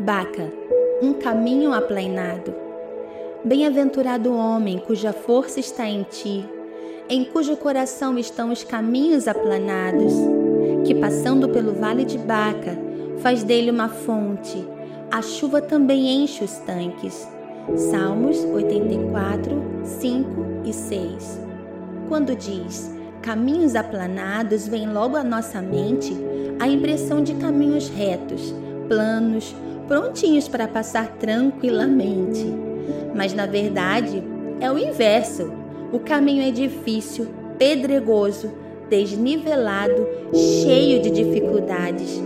Baca, um caminho aplainado. Bem-aventurado o homem cuja força está em ti, em cujo coração estão os caminhos aplanados, que passando pelo vale de Baca, faz dele uma fonte, a chuva também enche os tanques. Salmos 84, 5 e 6. Quando diz caminhos aplanados, vem logo à nossa mente a impressão de caminhos retos, planos, prontinhos para passar tranquilamente. Mas na verdade é o inverso. O caminho é difícil, pedregoso, desnivelado, cheio de dificuldades.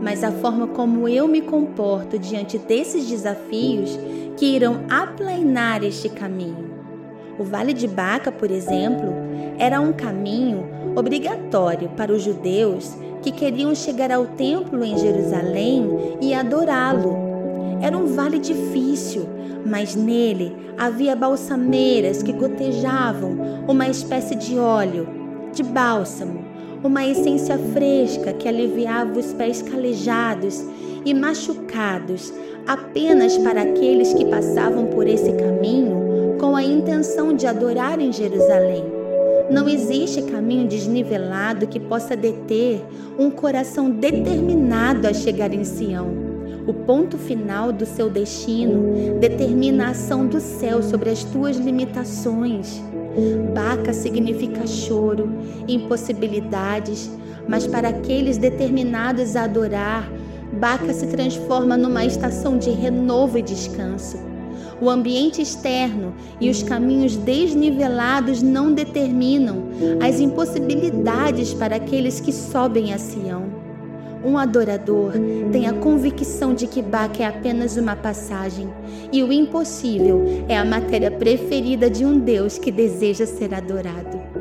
Mas a forma como eu me comporto diante desses desafios que irão aplanar este caminho. O Vale de Baca, por exemplo, era um caminho obrigatório para os judeus que queriam chegar ao templo em Jerusalém e adorá-lo. Era um vale difícil, mas nele havia balsameiras que gotejavam uma espécie de óleo, de bálsamo, uma essência fresca que aliviava os pés calejados e machucados apenas para aqueles que passavam por esse caminho com a intenção de adorar em Jerusalém. Não existe caminho desnivelado que possa deter um coração determinado a chegar em Sião. O ponto final do seu destino determina a ação do céu sobre as tuas limitações. Baca significa choro, impossibilidades, mas para aqueles determinados a adorar, Baca se transforma numa estação de renovo e descanso. O ambiente externo e os caminhos desnivelados não determinam as impossibilidades para aqueles que sobem a Sião. Um adorador tem a convicção de que Baca é apenas uma passagem e o impossível é a matéria preferida de um Deus que deseja ser adorado.